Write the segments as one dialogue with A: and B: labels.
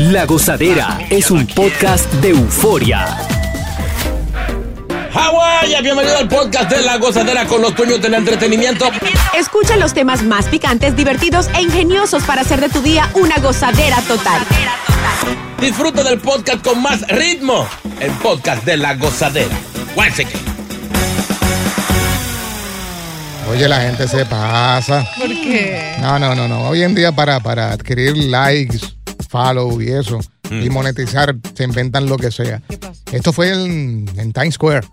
A: La Gozadera es un podcast de euforia.
B: Hawái, bienvenido al podcast de La Gozadera con los dueños del entretenimiento.
C: Escucha los temas más picantes, divertidos e ingeniosos para hacer de tu día una gozadera total.
B: Disfruta del podcast con más ritmo. El podcast de La Gozadera.
D: Oye, la gente se pasa.
E: ¿Por qué?
D: No, no, no, no. Hoy en día para, para adquirir likes, follow y eso, y monetizar, se inventan lo que sea. Esto fue en, en Times Square.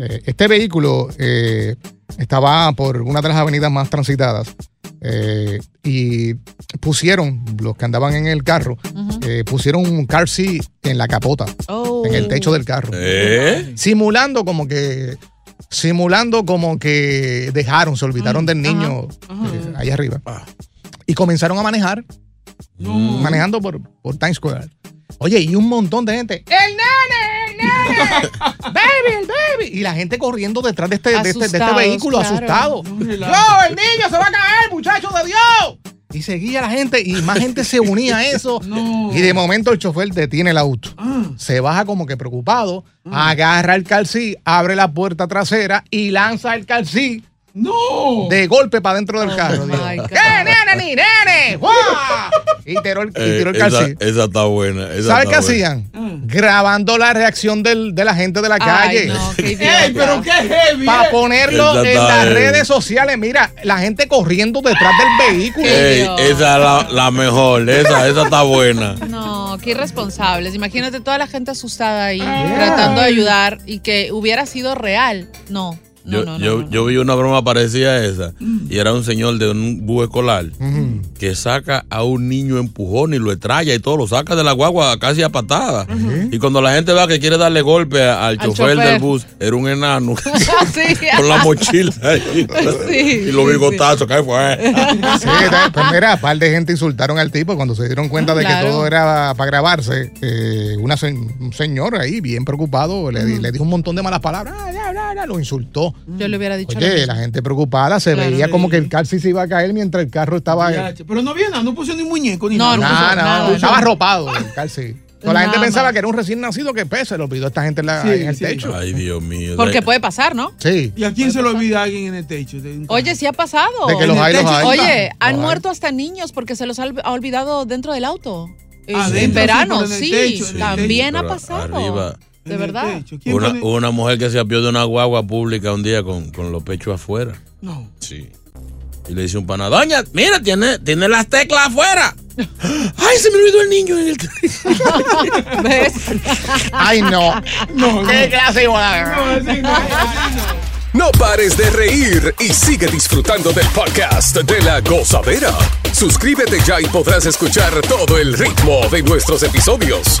D: Eh, este vehículo eh, estaba por una de las avenidas más transitadas eh, y pusieron, los que andaban en el carro, eh, pusieron un car seat en la capota,
E: Oh.
D: en el techo del carro.
B: ¿Eh?
D: Simulando como que simulando como que dejaron, se olvidaron del niño eh, ahí arriba. Y comenzaron a manejar, manejando por, por Times Square. Oye, y un montón de gente. ¡El nene! ¡El nene! ¡Baby! ¡El baby! Y la gente corriendo detrás de este, de este, de este vehículo,
E: claro.
D: asustado. ¡Yo, el niño se va a caer, muchacho de Dios! Y seguía la gente y más gente se unía a eso. Y de momento el chofer detiene el auto. Se baja como que preocupado, agarra el calcí, abre la puerta trasera y lanza el calcí.
E: ¡No!
D: De golpe para dentro del carro.
E: my God.
D: ¿Qué, nene, ni nene? ¡Guau! Y tiró el, y tiró el
B: Eh, esa, esa está buena. esa
D: ¿Sabes qué hacían? Grabando la reacción del- de la gente de la
E: Ay,
D: calle.
E: no, qué.
F: ¡Ey, pero qué heavy!
D: Para
F: eh.
D: ponerlo en las redes sociales. Mira, la gente corriendo detrás del vehículo.
B: Ey, esa es la, la mejor. Esa, esa está buena.
E: No, qué irresponsables. Imagínate toda la gente asustada ahí, tratando de ayudar y que hubiera sido real. No,
B: Yo,
E: no, no,
B: yo,
E: no.
B: yo vi una broma parecida a esa. Y era un señor de un búho escolar que saca a un niño empujón y lo estralla y todo, lo saca de la guagua casi a patada. Y cuando la gente va que quiere darle golpe a- al,
E: Al
B: chofer,
E: chofer.
B: del bus, era un enano
E: sí,
B: con la mochila ahí.
E: Sí,
B: y los
E: sí,
B: bigotazos, ¿qué fue?
D: Sí, da- pues mira, un par de gente insultaron al tipo cuando se dieron cuenta de
E: Claro.
D: que todo era para grabarse. eh, una se- un señor ahí, bien preocupado, le, le dijo un montón de malas palabras. Ah, lo insultó.
E: Yo le hubiera dicho
D: Oye, la gente preocupada, se
E: Claro.
D: veía como que el calci se iba a caer mientras el carro estaba.
F: Ya, Pero no había nada, no puso ni muñeco ni
E: No,
F: nada.
E: no.
D: No, no,
E: nada.
D: estaba arropado el calci. Pero la gente
E: Nada
D: pensaba
E: más.
D: que era un recién nacido que pues, se lo olvidó a esta gente en, la-
F: Sí,
D: en el
F: sí.
D: techo.
B: Ay, Dios mío.
E: Porque puede pasar, ¿no?
D: Sí.
F: ¿Y a quién se lo olvida a alguien en el techo?
E: Oye, sí ha pasado.
D: De que los hay, los hay.
E: Oye,
D: Los
E: han
D: hay.
E: muerto hasta niños porque se los ha olv- ha olvidado dentro del auto. En-
F: Adentro,
E: en
F: sí,
E: verano,
F: en
E: sí.
F: techo, el
E: también ha pasado.
B: arriba.
E: De verdad.
F: techo. ¿Quién
B: Una,
F: pone-
B: una mujer que se apió de una guagua pública un día con, con los pechos afuera.
F: No.
B: Sí. Y le dice un pana, doña, mira, tiene, tiene las teclas afuera. Ay, se me olvidó el niño en el
E: ¿Ves?
D: Ay, no.
F: No,
D: ¿Qué
F: no.
D: clase igual?
F: No, así no, así no.
A: No pares de reír y sigue disfrutando del podcast de la gozadera. Suscríbete ya y podrás escuchar todo el ritmo de nuestros episodios.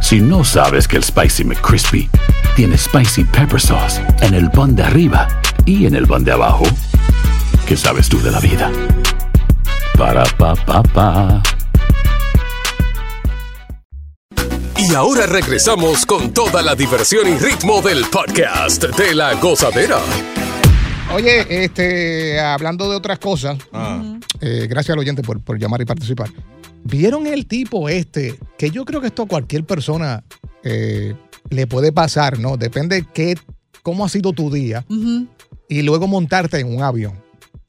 G: Si no sabes que el Spicy McCrispy tiene Spicy Pepper Sauce en el pan de arriba y en el pan de abajo, ¿qué sabes tú de la vida? Para, pa, pa, pa.
A: Y ahora regresamos con toda la diversión y ritmo del podcast de la gozadera.
D: Oye, este, hablando de otras cosas, eh, gracias al oyente por, por llamar y participar. ¿Vieron el tipo este? Que yo creo que esto a cualquier persona eh, le puede pasar, ¿no? Depende de qué, cómo ha sido tu día y luego montarte en un avión.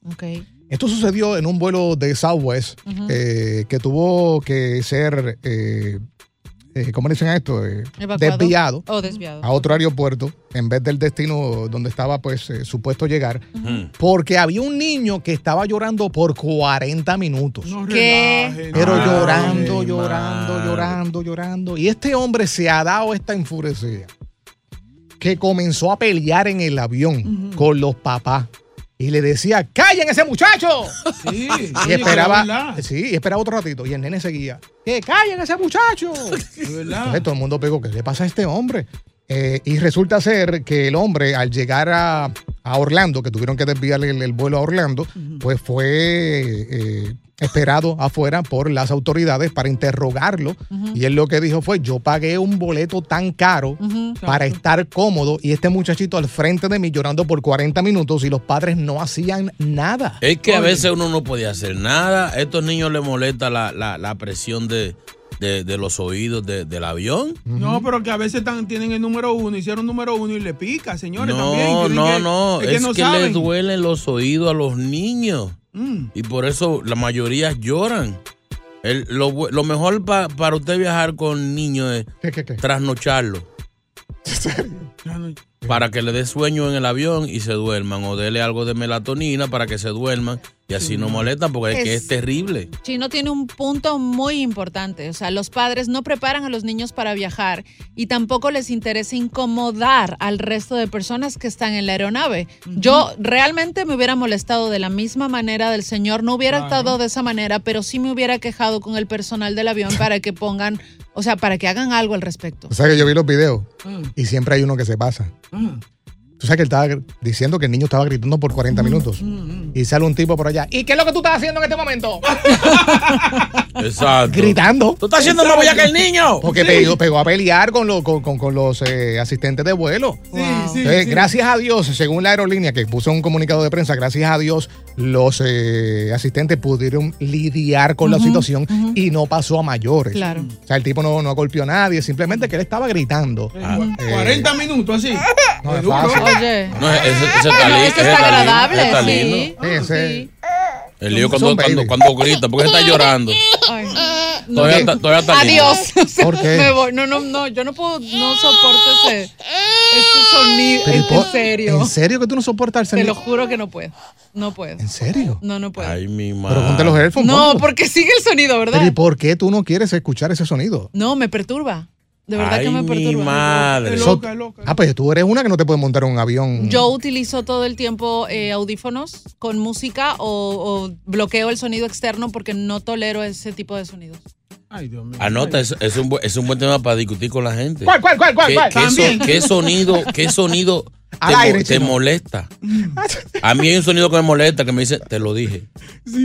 E: Ok.
D: Esto sucedió en un vuelo de Southwest eh, que tuvo que ser, eh, eh, ¿cómo le dicen a esto? Eh, desviado
E: Oh, desviado.
D: a otro aeropuerto en vez del destino donde estaba pues eh, supuesto llegar, porque había un niño que estaba llorando por 40 minutos.
E: ¿Qué?
D: Pero
B: Ay,
D: llorando, llorando, llorando, llorando. Y este hombre se ha dado esta enfurecida que comenzó a pelear en el avión con los papás. Y le decía, ¡callen ese muchacho!
F: Sí,
D: Y esperaba, sí, y esperaba otro ratito. Y el nene seguía, ¡que callen ese muchacho! Entonces todo el mundo pegó, ¿qué le pasa a este hombre? Eh, y resulta ser que el hombre, al llegar a, a Orlando, que tuvieron que desviarle el, el vuelo a Orlando, pues fue eh, esperado afuera por las autoridades para interrogarlo. Y él lo que dijo fue, yo pagué un boleto tan caro para estar cómodo y este muchachito al frente de mí llorando por 40 minutos y los padres no hacían nada.
B: Es que a veces uno no podía hacer nada. A estos niños les molesta la, la- la presión de, de- de los oídos de- del avión.
F: No, pero que a veces tan- tienen el número uno, hicieron número uno y le pica, señores, también.
B: No,
F: Tienen
B: no,
F: que-
B: no.
F: Es
B: Es
F: que no
B: que les duelen los oídos a los niños.
F: Mm.
B: Y por eso la mayoría lloran. El- lo, lo mejor pa- para usted viajar con niños es trasnocharlo. Para que le dé sueño en el avión y se duerman. O dele algo de melatonina para que se duerman. Y así no molestan porque es, que
E: Es-
B: terrible.
E: Chino tiene un punto muy importante. O sea, los padres no preparan a los niños para viajar y tampoco les interesa incomodar al resto de personas que están en la aeronave. Yo realmente me hubiera molestado de la misma manera del señor, no hubiera actuado de esa manera, pero sí me hubiera quejado con el personal del avión para que pongan, o sea, para que hagan algo al respecto.
D: O sea que yo vi los videos y siempre hay uno que se pasa.
F: Ah.
D: Tú sabes que él estaba deciciendo que el niño estaba gritando por 40 minutos. Y sale un tipo por allá. ¿Y qué es lo que tú estás haciendo en este momento?
B: Exacto.
D: Gritando.
B: Tú estás haciendo más boya que el niño.
D: Porque
B: Sí.
D: pegó, pegó a pelear con, lo- con, con- con los eh, asistentes de vuelo.
F: sí,
D: Entonces,
F: sí.
D: Gracias a Dios, según la aerolínea que puso un comunicado de prensa, gracias a Dios los eh, asistentes pudieron lidiar con la situación y no pasó a mayores.
E: Claro.
D: O sea, el tipo no, no golpeó a nadie, simplemente que él estaba gritando. Eh,
F: 40 minutos así.
D: No es fácil.
E: Oye.
B: No, ese, ese está, li-
E: Ese está
B: está lindo,
E: agradable, sí.
D: Sí,
B: El lío cuando, cuando, cuando grita, porque está llorando.
E: Ay, no.
B: Todavía está- todavía está.
E: Adiós. O sea,
D: ¿Por qué?
E: me voy. No, no, no, yo no puedo, no soporto ese, ese sonido.
D: Pero, ¿y
E: en
D: por-
E: serio.
D: ¿En serio que tú no soportas el
E: Te
D: sonido?
E: lo juro que no puedo. No puedo.
D: ¿En serio?
E: No, no puedo.
B: Ay, mi
D: Pero ponte los headphones.
E: No,
D: ponte.
E: porque sigue el sonido, ¿verdad?
D: Pero ¿y por qué tú no quieres escuchar ese sonido?
E: No, me perturba. De verdad que
B: Ay,
E: me
B: mi
E: perturba.
B: madre.
D: So- ah, pues tú eres una que no te puede montar en un avión.
E: Yo utilizo todo el tiempo eh, audífonos con música o, o bloqueo el sonido externo porque no tolero ese tipo de sonidos.
F: Ay, Dios mío.
B: Anota, es, es, un, es un buen tema para discutir con la gente.
D: ¿Cuál, cuál, cuál, cuál?
B: ¿Qué,
D: cuál?
B: qué so-
F: También.
B: qué sonido, qué sonido te,
D: aire,
B: molesta? A mí hay un sonido que me molesta que me dice, te lo dije.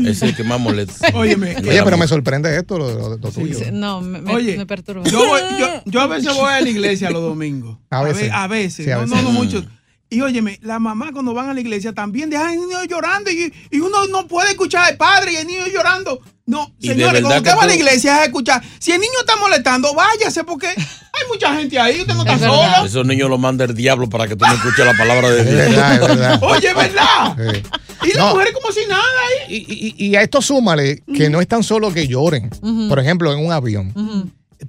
B: Es el que más molesta.
F: Óyeme.
D: Oye, pero me sorprende esto, lo, lo- lo tuyo.
E: Sí, No, me, me-
F: Oye,
E: me perturba.
F: Yo, voy- yo, yo a veces voy a la iglesia los domingos.
D: A veces.
F: ve- A veces.
D: Sí, a
F: no,
D: veces.
F: no, no
B: Mm.
F: mucho. Y óyeme, la mamá cuando van a la iglesia también dejan al niño llorando y, y uno no puede escuchar al padre y el niño llorando. No, señores, cuando usted va a la iglesia es a escuchar. Si el niño está molestando, váyase porque hay mucha gente ahí, usted no está
E: Es verdad.
F: solo.
B: Esos niños los manda el diablo para que tú no escuches la palabra de
D: Es
B: Dios.
D: verdad, es verdad.
F: Oye, ¿verdad?
D: Sí.
F: Y las
D: No.
F: mujeres como si nada ahí.
D: Y, y- y a esto súmale que no es tan solo que lloren. Por ejemplo, en un avión.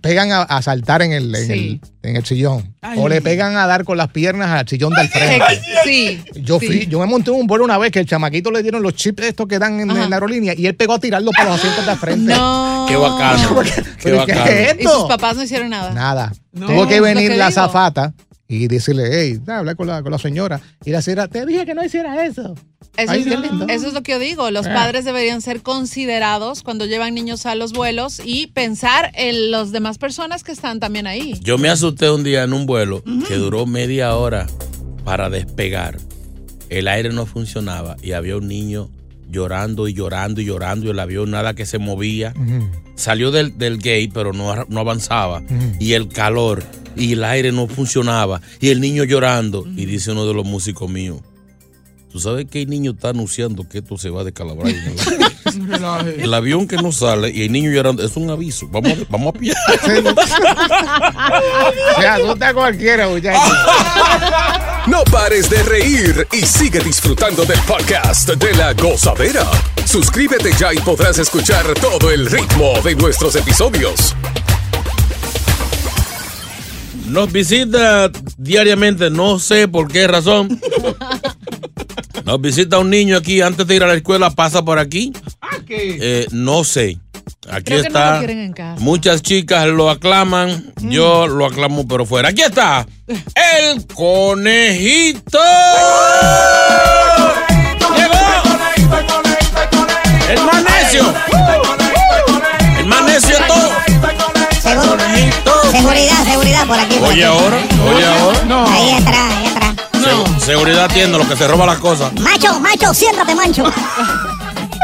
D: Pegan a, a saltar en el, en,
E: Sí.
D: el, en el sillón.
F: Ay.
D: o le pegan a dar con las piernas al sillón del frente.
E: Sí.
D: Yo,
E: sí.
D: fui, yo me monté en un vuelo una vez que el chamaquito le dieron los chips estos que dan en, la aerolínea y él pegó a tirarlo para los asientos de frente.
E: No.
B: Qué bacano. Qué
D: ¿Pero qué
B: bacano.
D: es
E: Y sus
D: esto?
E: papás no hicieron nada.
D: Nada.
F: No.
D: Tuvo que venir
E: que
D: la
E: digo.
D: zafata y decirle, hey, da, hablar con la, con la señora. Y la señora, te dije que no hiciera eso.
E: Eso,
D: Ay,
E: es,
D: qué lindo.
E: eso es lo que yo digo. Los
D: Ah.
E: padres deberían ser considerados cuando llevan niños a los vuelos y pensar en las demás personas que están también ahí.
B: Yo me asusté un día en un vuelo que duró media hora para despegar. El aire no funcionaba y había un niño llorando y llorando y llorando y el avión nada que se movía. Salió del, del gate pero no, no avanzaba. Y el calor y el aire no funcionaba. Y el niño llorando. Y dice uno de los músicos míos. ¿Tú sabes que el niño está anunciando que esto se va a descalabrar? en el-
F: Relaje.
B: el avión que no sale y el niño llorando es un aviso. Vamos a, vamos a pillar.
D: Se asusta a cualquiera, muchachos.
A: No pares de reír y sigue disfrutando del podcast de la gozadera. Suscríbete ya y podrás escuchar todo el ritmo de nuestros episodios.
B: Nos visita diariamente, no sé por qué razón. Nos visita un niño aquí antes de ir a la escuela, pasa por aquí.
F: Ah, ¿qué?
B: Eh, no sé. Aquí
E: Creo que no
B: está.
E: lo quieren en casa.
B: Muchas chicas lo aclaman. Yo lo aclamo, pero fuera. Aquí está. El conejito. El más necio. El más necio de todo.
H: Seguridad, seguridad por aquí. por
B: Oye
H: aquí.
B: ahora, oye ahora.
F: No.
H: Ahí atrás, ahí atrás.
B: Segu- seguridad atiende lo que se roba las cosas.
H: Macho, macho, siéntate, mancho.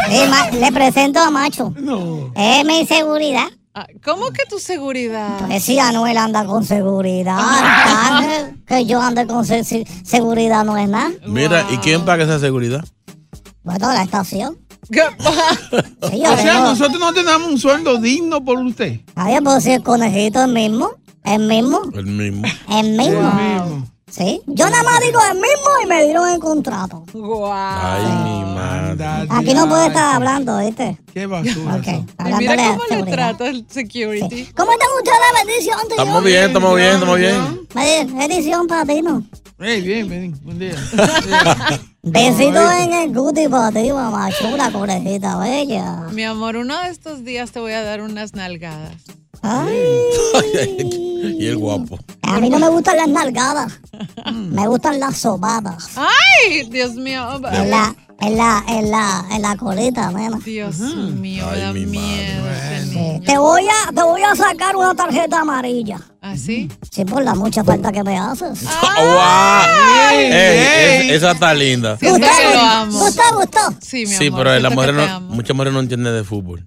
H: Sí, ma- le presento a Macho.
F: No.
H: Es mi seguridad.
E: Ah, ¿Cómo que tu seguridad?
H: Pues si Anuel anda con seguridad. Ángel, que yo ande con se- se- seguridad no es nada.
B: Mira, ¿y quién paga esa seguridad?
H: Bueno, la estación.
E: ¿Qué?
H: Sí,
F: O sea, nosotros no tenemos un sueldo digno por usted.
H: Ay, pues si el conejito es mismo. El mismo.
B: El mismo.
H: El mismo.
F: mismo.
H: Sí. Yo nada más digo el mismo y me dieron el contrato.
E: Guau.
B: Ay, mi madre.
H: Aquí no puede estar hablando, ¿viste?
F: Qué basura.
H: Ok.
F: eso.
E: Y mira cómo le trata el security.
H: ¿Cómo están ustedes? Bendición, tío.
B: Estamos bien, estamos bien, estamos bien.
H: Bendición para ti, ¿no?
F: Hey, bien, bien, buen día.
H: Besito en el cuti para ti, mamá chula, conejita bella.
E: Mi amor, uno de estos días te voy a dar unas nalgadas.
H: Ay,
B: y el guapo.
H: a mí no me gustan las nalgadas. Me gustan las sobadas.
E: ¡Ay! Dios mío.
H: En la, en la, en la, en la colita, nena.
E: Dios mío,
B: Ay,
E: da
B: mi
E: miedo
H: Sí. Te voy a, te voy a sacar una tarjeta amarilla.
E: ¿Ah, sí?
H: Sí, por la mucha falta que me haces.
B: ¡Wow! Ey, esa está linda.
E: Sí, que lo amo.
H: ¿Gustó, gustó?
E: Sí, mi
B: Sí,
E: amor.
B: pero la mujer
E: que
B: no, muchas mujeres no entienden de fútbol.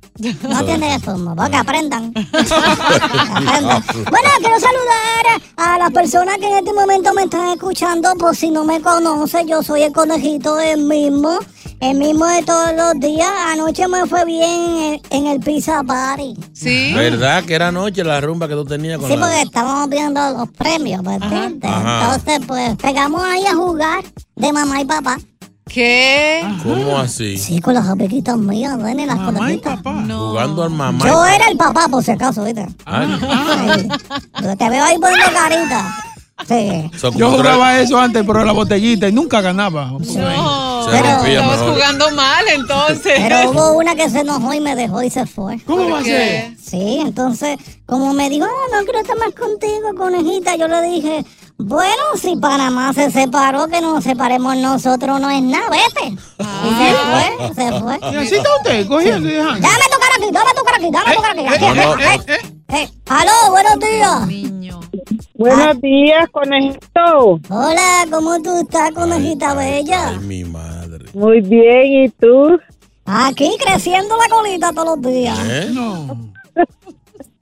H: No tiene eso, porque aprendan. Aprendan. Bueno, quiero saludar a las personas que en este momento me están escuchando. Por si no me conocen, yo soy el conejito el mismo. El mismo de todos los días. Anoche me fue bien en, en el Pizza Party.
E: Sí.
B: ¿Verdad que era anoche la rumba que tú tenías con
H: Sí,
B: la...
H: porque estábamos viendo los premios, ¿me entiendes? Entonces, pues, pegamos ahí a jugar de mamá y papá.
E: ¿Qué?
B: ¿Cómo así?
H: Sí, con las amiguitas mías, ven las
F: y
H: conejitas.
F: papá.
E: No.
B: Jugando al mamá.
H: Yo era el papá, por si acaso, ¿viste?
B: Ay,
H: Sí. Pero Te veo ahí poniendo carita. Sí.
F: Yo jugaba eso antes, pero la botellita y nunca ganaba.
E: No.
B: Se
H: Pero-
E: Estabas
B: mejor.
E: jugando mal, entonces.
H: Pero hubo una que se enojó y me dejó y se fue.
F: ¿Cómo va a
E: ¿Por
F: ser?
H: Sí, entonces, como me dijo, ah, no quiero estar más contigo, conejita, yo le dije, bueno, si Panamá se separó, que nos separemos nosotros no es nada, vete. Y se fue, se fue.
F: Está usted, dejando.
H: Dame tu cara aquí, dame tu cara aquí, dame tu cara aquí. aquí,
B: no,
H: aquí,
B: no.
H: aquí. Eh, aló, buenos días.
E: Niño.
I: Buenos días, conejito.
H: Hola, ¿cómo tú estás, conejita bella?
B: Ay, mi madre.
I: Muy bien, ¿y tú?
H: Aquí creciendo la colita todos los días.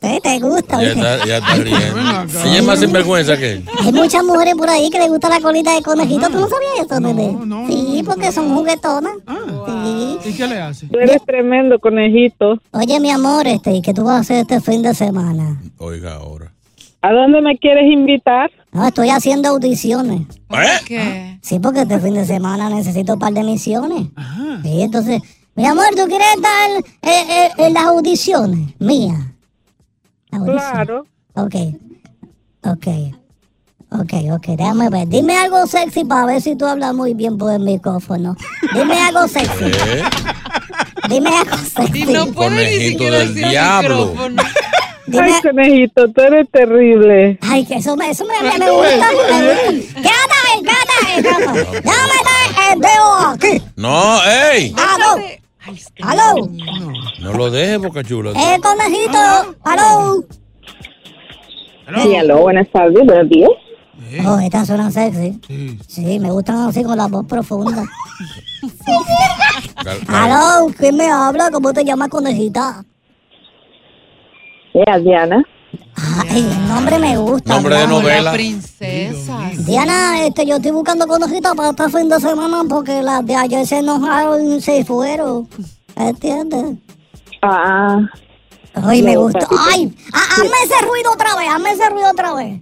B: ¿Eh?
H: Sí, te gusta,
B: Ya está, ya está riendo. Ella es más sinvergüenza que él.
H: Hay muchas mujeres por ahí que les gusta la colita de conejito. ¿Tú no sabías eso, bebé?
F: no,
H: sí,
F: no,
H: porque son juguetonas.
F: Ah,
H: Sí.
F: ¿Y qué le hace?
I: Tú eres tremendo, conejito.
H: Oye, mi amor, este, ¿y qué tú vas a hacer este fin de semana?
B: Oiga ahora.
I: ¿A dónde me quieres invitar?
H: No, estoy haciendo audiciones.
E: ¿Por
B: ¿Eh?
E: qué?
H: Sí, porque este fin de semana necesito un par de misiones. Sí, entonces, mi amor, ¿tú quieres estar eh, eh, en las audiciones mías?
I: Claro.
H: Ok. Ok. Ok, ok, déjame ver. Dime algo sexy para ver si tú hablas muy bien por el micrófono. Dime algo sexy.
B: ¿Eh?
H: Dime algo sexy.
B: Conejito del diablo.
H: Dime-
I: Ay, conejito, tú eres terrible.
H: Ay, que eso me, eso me, me, me gusta. Quédate quédate. Déjame meter el dedo aquí.
B: No, ey.
H: Aló. Aló.
B: No lo dejes, boca chula.
H: Eh, conejito. Aló.
I: Sí, aló, buenas tardes, buenos días.
H: Oh, estas suenan sexy. Sí, me gustan así con la voz profunda. Aló, ¿quién me habla? ¿Cómo te llamas, conejita?
I: Mira, Diana.
H: Ay, el nombre me gusta.
B: Nombre de
H: Diana.
B: novela.
E: Princesas.
H: Diana, este, yo estoy buscando conejitas para este fin de semana porque las de ayer se enojaron y se fueron. ¿Entiendes?
I: Ah.
H: Ay, me gusta. Ay, ha- hazme ese ruido otra vez, hazme ese ruido otra vez.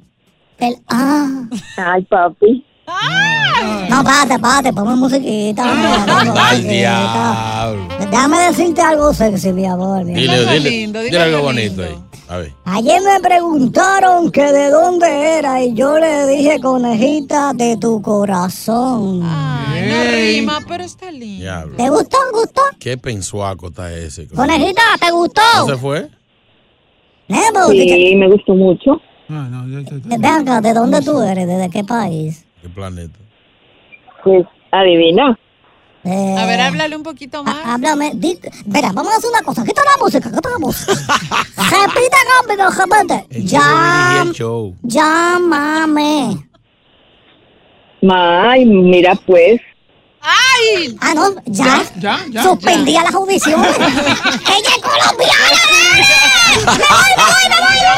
H: El ah.
I: Ay, papi.
H: No, párate, párate, ponme musiquita.
B: Al
H: musiquita.
B: diablo.
H: Déjame decirte algo sexy, mi amor. mi
B: Dile,
H: amor.
B: dile,
E: lindo,
B: dile
E: dile
B: algo bonito
E: lindo.
B: ahí. A ver.
H: Ayer me preguntaron que de dónde era y yo le dije, conejita, de tu corazón.
E: Ay, no rima, pero está lindo.
B: Diablo.
H: ¿Te gustó? ¿Gustó?
B: Qué pensuaco está ese.
H: Conejita, ¿te gustó?
B: ¿No se fue?
H: Nemo,
I: Sí, me gustó mucho.
H: Ven acá, ¿de dónde tú eres? ¿Desde qué país?
B: ¿Qué planeta?
I: Pues, adivina.
H: Eh,
E: A ver, háblale un poquito más.
H: Háblame. di- Espera, vamos a hacer una cosa. Quita la música, quita la música. Repite conmigo, repite. Ya,
B: show.
H: llámame.
I: Ay, mira pues.
E: ¡Ay!
H: Ah, no, ya.
F: Ya, ya.
H: Suspendía las audiciones. ¡Ella es colombiana! ¡Me voy, me voy, me voy, me voy!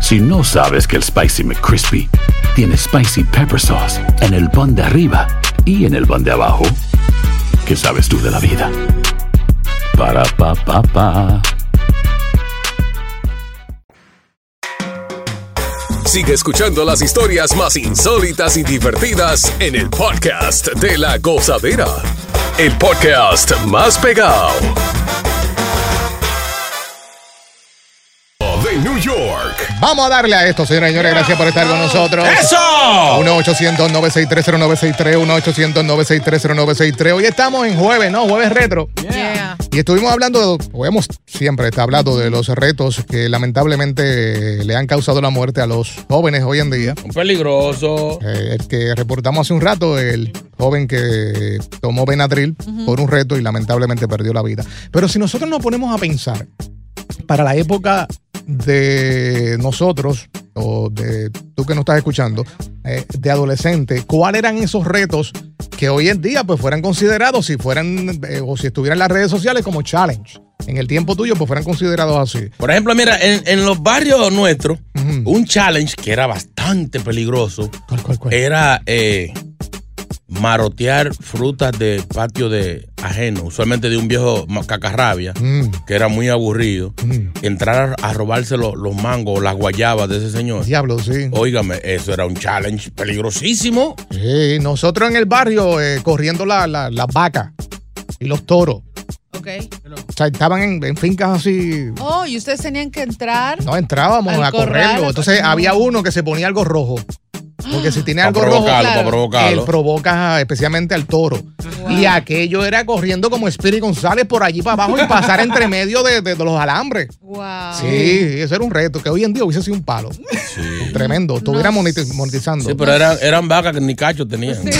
G: Si no sabes que el Spicy McCrispy tiene Spicy Pepper Sauce en el pan de arriba y en el pan de abajo, ¿qué sabes tú de la vida? Para, pa, pa, pa.
A: Sigue escuchando las historias más insólitas y divertidas en el podcast de la gozadera. El podcast más pegado.
D: Vamos a darle a esto, señoras y señores. Gracias por estar con nosotros.
B: ¡Eso!
D: 1-800-963-0963, 1-800-963-0963. Hoy estamos en jueves, ¿no? Jueves retro.
E: Yeah.
D: Y estuvimos hablando, de- o hemos siempre está hablando de los retos que lamentablemente le han causado la muerte a los jóvenes hoy en día.
B: Un peligroso.
D: Eh, el que reportamos hace un rato, el joven que tomó Benadryl por un reto y lamentablemente perdió la vida. Pero si nosotros nos ponemos a pensar, para la época de nosotros, o de tú que nos estás escuchando, eh, de adolescente, ¿cuáles eran esos retos que hoy en día pues fueran considerados si fueran, eh, o si estuvieran en las redes sociales como challenge? En el tiempo tuyo pues fueran considerados así.
B: Por ejemplo, mira, en, en los barrios nuestros, un challenge que era bastante peligroso era eh, marotear frutas de patio de ajeno, usualmente de un viejo cacarrabia,
D: Mm.
B: que era muy aburrido. Entrar a, a robarse lo- los mangos o las guayabas de ese señor.
D: Diablo, sí.
B: Óigame, eso era un challenge peligrosísimo.
D: Sí, nosotros en el barrio eh, corriendo las la, las vacas y los toros.
E: Ok.
D: O sea, estaban en, en fincas así.
E: Oh, y ustedes tenían que entrar.
D: No entrábamos a correrlo. Entonces había uno que se ponía algo rojo. Porque si tiene algo rojo,
B: provocarlo, pa' provocarlo.
D: él provoca especialmente al toro. Y aquello era corriendo como Spirit González por allí para abajo y pasar entre medio de, de- de los alambres.
E: Wow.
D: Sí, eso era un reto que hoy en día hubiese sido un palo. Tremendo. Estuviera monetiz- monetizando.
B: Sí, pero eran, eran vacas que ni cacho tenían.
E: Sí.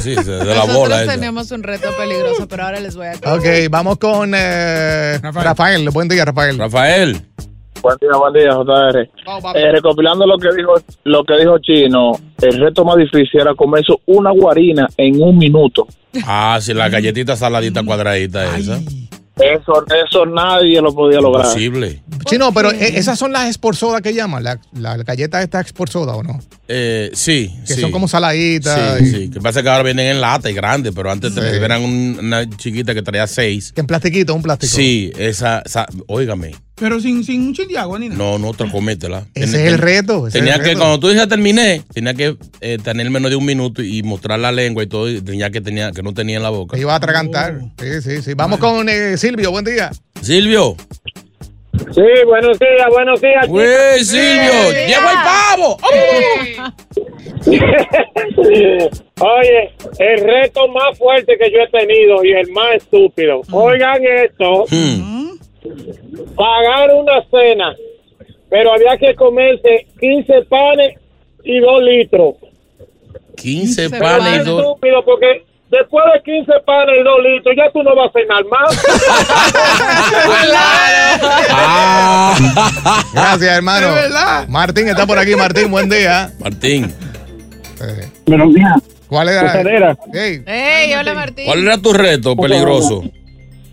B: Sí, de la
E: Nosotros
B: bola
E: tenemos un reto peligroso, pero ahora les voy a
D: Ok, vamos con eh, Rafael. Buen día, Rafael.
B: Rafael.
J: Buen día, buen día, JR. Eh, recopilando lo que dijo lo que dijo Chino, el reto más difícil era comerse una guarina en un minuto.
B: Ah, sí, la galletita saladita cuadradita esa.
J: Eso, eso nadie lo podía lograr.
B: Imposible.
D: Chino, pero eh, esas son las Sport Soda que llaman, la, la galleta esta Sport Soda, ¿o no?
B: Eh, sí,
D: Que
B: sí.
D: son como saladitas.
B: Sí,
D: y-
B: sí. Que pasa que ahora vienen en lata y grande, pero antes
D: Sí.
B: te eran un- una chiquita que traía seis.
D: Que en plastiquito, un plástico.
B: Sí, esa, esa óigame.
F: Pero sin, sin un chin de agua ni nada.
B: No, no te cométela.
D: Ese es el reto. ese es
B: Tenía
D: el
B: que,
D: reto.
B: cuando tú dices terminé, tenía que eh, tener menos de un minuto y mostrar la lengua y todo, y tenía que tenía que no tenía en la boca.
D: Iba a atragantar. Sí, sí, sí. Vamos con eh, Silvio, buen día.
B: Silvio.
J: Sí, buenos días, buenos días.
B: Güey, Silvio, llevo el pavo.
J: Oye, el reto más fuerte que yo he tenido y el más estúpido. Oigan esto. Pagar una cena, pero había que comerse 15 panes y 2 litros.
B: 15
J: Pero
B: panes y
J: es
B: dos.
J: estúpido porque después de 15 panes y 2 litros ya tú no vas a cenar más.
D: Gracias, hermano. Martín está por aquí. Martín, buen día.
B: Martín.
J: Buenos días.
D: ¿Cuál era? Hey.
E: Hey, hola Martín.
B: ¿Cuál era tu reto peligroso?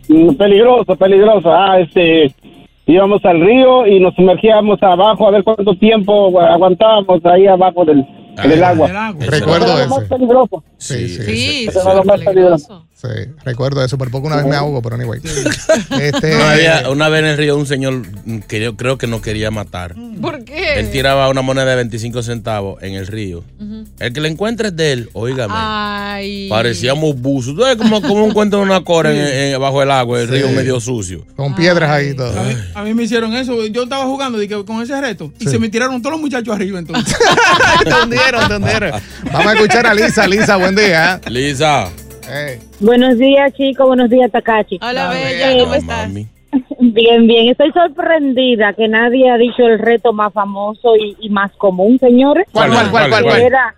J: Mm, Peligroso, peligroso. Ah, este, íbamos al río y nos sumergíamos abajo a ver cuánto tiempo aguantábamos ahí abajo del, del agua.
D: Recuerdo
J: Eso era lo más.
D: Sí, sí.
E: Sí,
J: Eso era lo más peligroso.
D: Sí, recuerdo eso. Por poco una vez me ahogo, pero anyway. Este,
B: Una vez, una vez en el río un señor que yo creo que nos quería matar.
E: ¿Por qué?
B: Él tiraba una moneda de 25 centavos en el río. El que le encuentre es de él, óigame.
E: Ay.
B: Parecíamos buzos. ¿Tú sabes cómo, cómo encuentran una cora en, en- bajo el agua, el río medio sucio?
D: Con piedras ahí y todo.
F: A mí me hicieron eso. Yo estaba jugando que con ese reto y se me tiraron todos los muchachos arriba entonces.
D: te hundieron, te hundieron. Vamos a escuchar a Lisa. Lisa, buen día.
B: Lisa.
K: Buenos días, chicos. Buenos días, Takachi.
E: Hola, Bella. ¿Cómo estás?
K: Bien, bien. Estoy sorprendida que nadie ha dicho el reto más famoso y, y más común, señores.
D: ¿Cuál, cuál, cuál, cuál, cuál?
K: Era,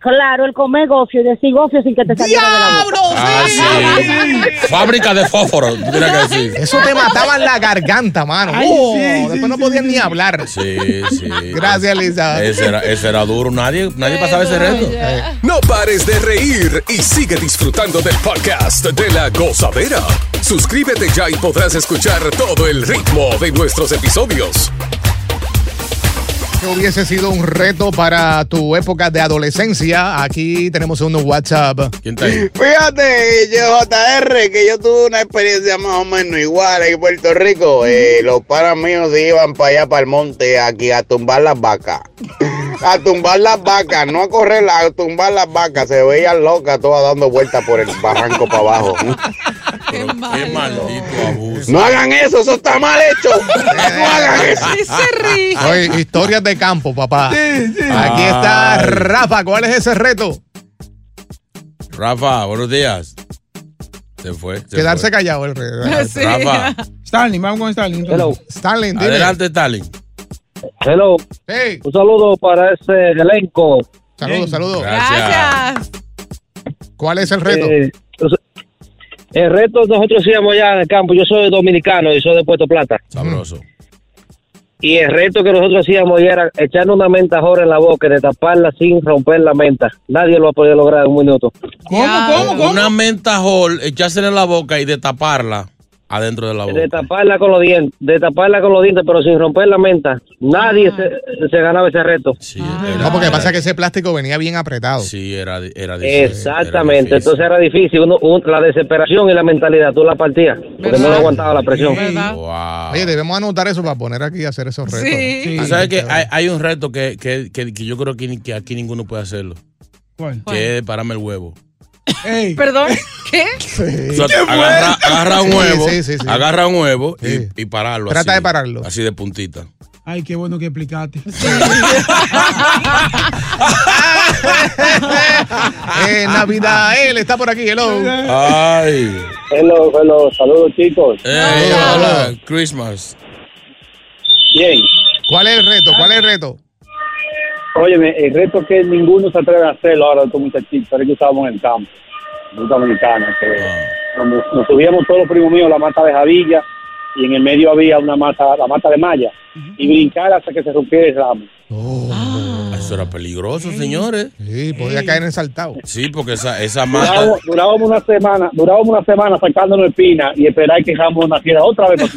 K: claro, el comer gofio y decir gofio sin que te saliera de la boca.
B: Ah, sí. Fábrica de fósforo, tú tienes que decir.
D: Eso te mataba en la garganta, mano.
F: Ay,
D: Oh,
F: sí, sí,
D: después no podías ni hablar.
B: Sí, sí.
D: Gracias, Lisa.
B: Ese era, ese era duro. Nadie, nadie pasaba ese reto.
A: No pares de reír y sigue disfrutando del podcast de la gozadera. Suscríbete ya y podrás escuchar todo el ritmo de nuestros episodios.
D: Que hubiese sido un reto para tu época de adolescencia. Aquí tenemos un WhatsApp.
B: ¿Quién está ahí?
L: Fíjate, yo, JR, que yo tuve una experiencia más o menos igual en Puerto Rico. Eh, los panas míos se iban para allá, para el monte, aquí a tumbar las vacas. A tumbar las vacas, no a correr, a tumbar las vacas. Se veían locas todas dando vueltas por el barranco para abajo.
B: Qué maldito abuso.
L: No hagan eso, eso está mal hecho. No hagan eso.
D: Oye, historias de campo, papá.
F: Sí, sí.
D: Aquí está. Rafa. ¿Cuál es ese reto?
B: Rafa, buenos días. Se fue. se
D: Quedarse
B: fue.
D: callado el reto.
F: Sí.
B: Rafa.
F: Starling, vamos con Starling. entonces.
D: Starling, dime.
B: Adelante, Stalin.
M: Hello.
D: Hey.
M: Un saludo para ese elenco.
D: Saludos, saludos.
E: Gracias.
D: ¿Cuál es el reto?
M: Eh, entonces, el reto nosotros hacíamos allá en el campo. Yo soy dominicano y soy de Puerto Plata.
B: Sabroso.
M: Y el reto que nosotros hacíamos ya era echarle una menta jora en la boca y de taparla sin romper la menta. Nadie lo ha podido lograr en un minuto.
F: ¿Cómo, cómo, cómo?
B: Una menta hall, echársela en la boca y destaparla adentro de la boca.
M: De taparla con los dientes, de taparla con los dientes, pero sin romper la menta. Nadie se, se ganaba ese reto.
D: No, porque pasa que ese plástico venía bien apretado.
B: Sí, era, era
M: Exactamente, entonces era difícil. Uno, un- la desesperación y la mentalidad, tú la partías, porque no lo aguantaba la presión.
D: Oye, debemos anotar eso para poner aquí y hacer esos retos.
B: Tú sabes que hay, hay un reto que, que, que, que yo creo que aquí ninguno puede hacerlo.
F: ¿Cuál?
B: Que es pararme el huevo.
E: Perdón, ¿qué?
B: O sea, agarra, agarra un huevo,
D: sí, sí, sí.
B: agarra un huevo y, y pararlo.
D: Trata
B: así,
D: de pararlo.
B: Así de puntita.
F: Ay, qué bueno que explicaste.
D: eh, Navidad, él está por aquí, hello.
B: Ay.
N: Hello, hello, saludos chicos.
B: Hey, hola, Christmas.
N: Bien.
D: ¿Cuál es el reto? ¿Cuál es el reto?
N: Óyeme, el reto es que ninguno se atreve a hacerlo ahora estos muchachitos, es que estábamos en el campo, República Dominicana, que nos, nos subíamos todos los primos míos la mata de Javilla y en el medio había una mata, la mata de malla, y brincar hasta que se rompiera el ramo.
B: Eso era peligroso, señores.
D: Sí, podía caer en saltado.
B: Sí, porque esa, esa mata.
N: Durábamos, durábamos una semana, durábamos una semana sacándonos espina y esperar que Ramos naciera otra vez.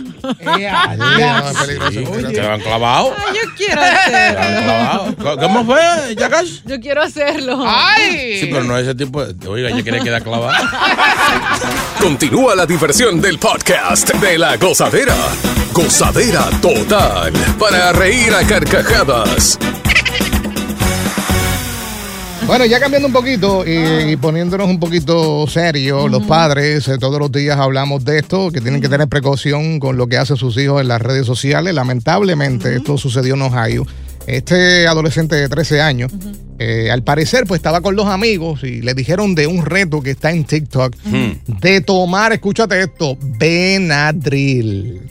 B: Te van clavado.
E: Ay, yo quiero hacerlo.
B: clavado. ¿Cómo fue, Yakash?
E: Yo quiero hacerlo.
B: Sí, pero no ese tipo de. Oiga, ella quiere quedar clavada.
A: Continúa la diversión del podcast de la gozadera. Gozadera total. Para reír a carcajadas.
D: Bueno, ya cambiando un poquito y, y poniéndonos un poquito serios, los padres eh, todos los días hablamos de esto, que tienen que tener precaución con lo que hacen sus hijos en las redes sociales. Lamentablemente, esto sucedió en Ohio. Este adolescente de 13 años, eh, al parecer, pues estaba con los amigos y le dijeron de un reto que está en TikTok de tomar, escúchate esto, Benadryl.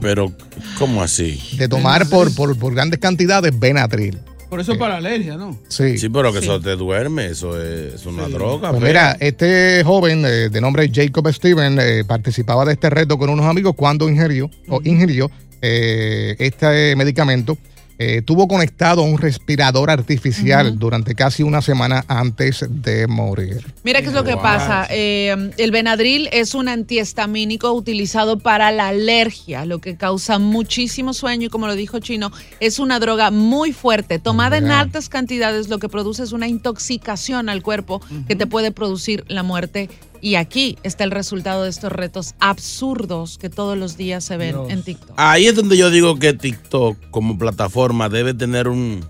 B: Pero, ¿cómo así?
D: De tomar por, por, por grandes cantidades Benadryl.
F: Por eso es para alergia, ¿no?
D: Sí.
B: Sí, pero que
F: Sí.
B: eso te duerme, eso es, es una droga.
D: Pues
B: fea.
D: mira, este joven eh, de nombre Jacob Steven eh, participaba de este reto con unos amigos cuando ingirió, o ingirió eh, este medicamento. Eh, tuvo conectado a un respirador artificial durante casi una semana antes de morir.
E: Mira qué es lo que pasa. Eh, el Benadryl es un antihistamínico utilizado para la alergia, lo que causa muchísimo sueño y como lo dijo Chino, es una droga muy fuerte. Tomada en altas cantidades lo que produce es una intoxicación al cuerpo que te puede producir la muerte. Y aquí está el resultado de estos retos absurdos que todos los días se ven en TikTok.
B: Ahí es donde yo digo que TikTok como plataforma debe tener un,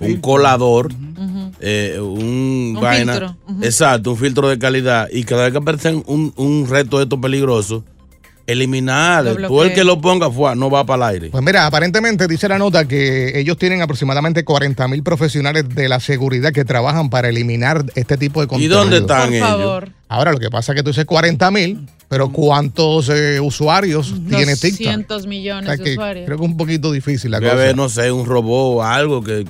B: un colador, eh, un,
E: Un
B: vaina.
E: filtro, ujú.
B: Exacto, un filtro de calidad. Y cada vez que aparece un, un reto de estos peligrosos, eliminar.
D: Lo
B: Tú el que lo ponga fue, no va para el aire.
D: Pues mira, aparentemente dice la nota que ellos tienen aproximadamente 40 mil profesionales de la seguridad que trabajan para eliminar este tipo de
B: ¿Y
D: contenido.
B: dónde están Por ellos? favor.
D: Ahora, lo que pasa es que tú dices 40 mil, pero ¿cuántos eh, usuarios tiene TikTok?
E: 200
D: O
E: millones
D: sea
E: de usuarios.
D: creo que es un poquito difícil la
B: Debe
D: cosa.
B: haber, no sé, un robot o algo que,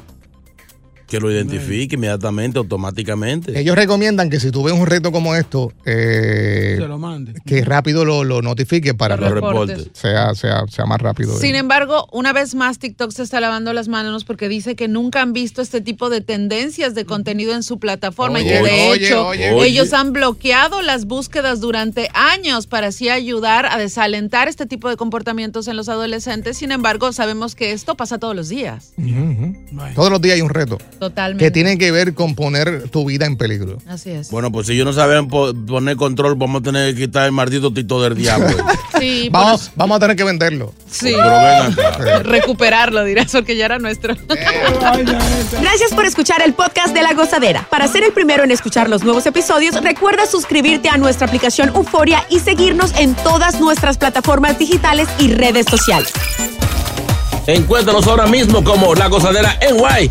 B: que lo identifique inmediatamente, automáticamente.
D: Ellos recomiendan que si tú ves un reto como esto, eh,
F: Se lo mande.
D: que rápido lo, lo notifique para
E: Lo
D: que
E: reportes.
D: sea, sea, sea más rápido.
E: Sin embargo, una vez más TikTok se está lavando las manos porque dice que nunca han visto este tipo de tendencias de contenido en su plataforma y que de
D: oye,
E: hecho
D: oye, oye.
E: ellos han bloqueado las búsquedas durante años para así ayudar a desalentar este tipo de comportamientos en los adolescentes. Sin embargo, sabemos que esto pasa todos los días.
D: Todos los días hay un reto
E: Totalmente.
D: que tiene que ver con poner tu vida en peligro.
E: Así es.
B: Bueno, pues si ellos no saben po- poner control, vamos a tener que quitar el maldito tito del diablo.
E: Sí, por
D: Vamos, vamos a tener que venderlo.
E: Sí.
B: Pero ven acá.
E: Recuperarlo, dirás, porque ya era nuestro.
C: Gracias por escuchar el podcast de La Gozadera. Para ser el primero en escuchar los nuevos episodios, recuerda suscribirte a nuestra aplicación Euforia y seguirnos en todas nuestras plataformas digitales y redes sociales.
B: Encuéntranos ahora mismo como La Gozadera en Guay.